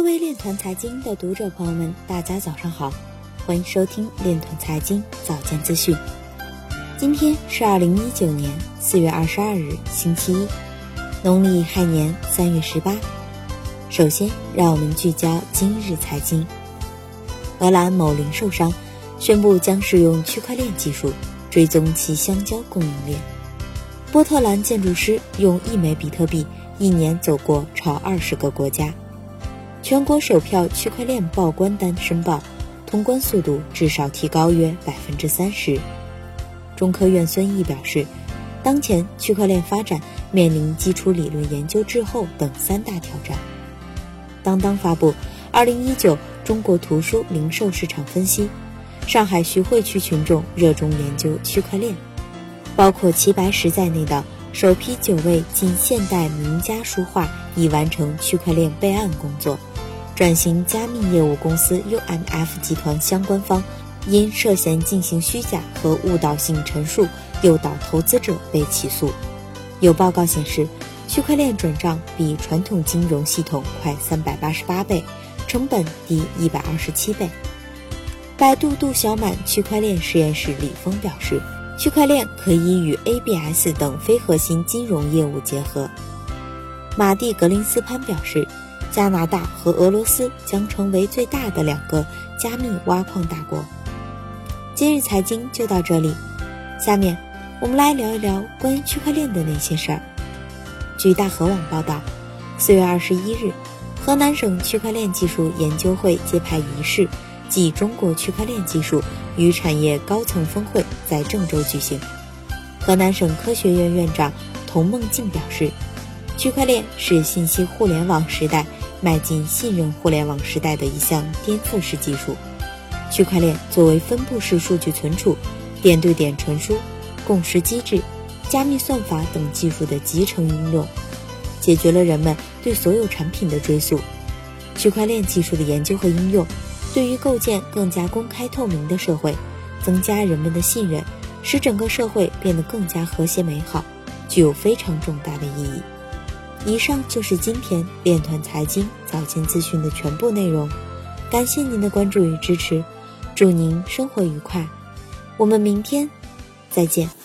各位链团财经的读者朋友们，大家早上好，欢迎收听链团财经早间资讯。今天是二零一九年四月二十二日，星期一，农历亥年三月十八。首先，让我们聚焦今日财经。荷兰某零售商宣布将使用区块链技术追踪其香蕉供应链。波特兰建筑师用一枚比特币一年走过超二十个国家。全国首票区块链报关单申报通关速度至少提高约百分之三十。中科院孙毅表示，当前区块链发展面临基础理论研究滞后等三大挑战。当当发布《二零一九中国图书零售市场分析》，上海徐汇区群众热衷研究区块链，包括齐白石在内的首批九位近现代名家书画已完成区块链备案工作。转型加密业务公司 UMF 集团相关方因涉嫌进行虚假和误导性陈述诱导投资者被起诉。有报告显示，区块链转账比传统金融系统快三百八十八倍，成本低一百二十七倍。百度杜小满区块链实验室李峰表示，区块链可以与 ABS 等非核心金融业务结合。马蒂格林斯潘表示。加拿大和俄罗斯将成为最大的两个加密挖矿大国。今日财经就到这里，下面我们来聊一聊关于区块链的那些事儿。据大河网报道，四月二十一日，河南省区块链技术研究会揭牌仪式暨中国区块链技术与产业高层峰会在郑州举行。河南省科学院院长童梦静表示，区块链是信息互联网时代。迈进信任互联网时代的一项颠覆式技术，区块链作为分布式数据存储、点对点传输、共识机制、加密算法等技术的集成应用，解决了人们对所有产品的追溯。区块链技术的研究和应用，对于构建更加公开透明的社会，增加人们的信任，使整个社会变得更加和谐美好，具有非常重大的意义。以上就是今天链团财经早间资讯的全部内容，感谢您的关注与支持，祝您生活愉快，我们明天再见。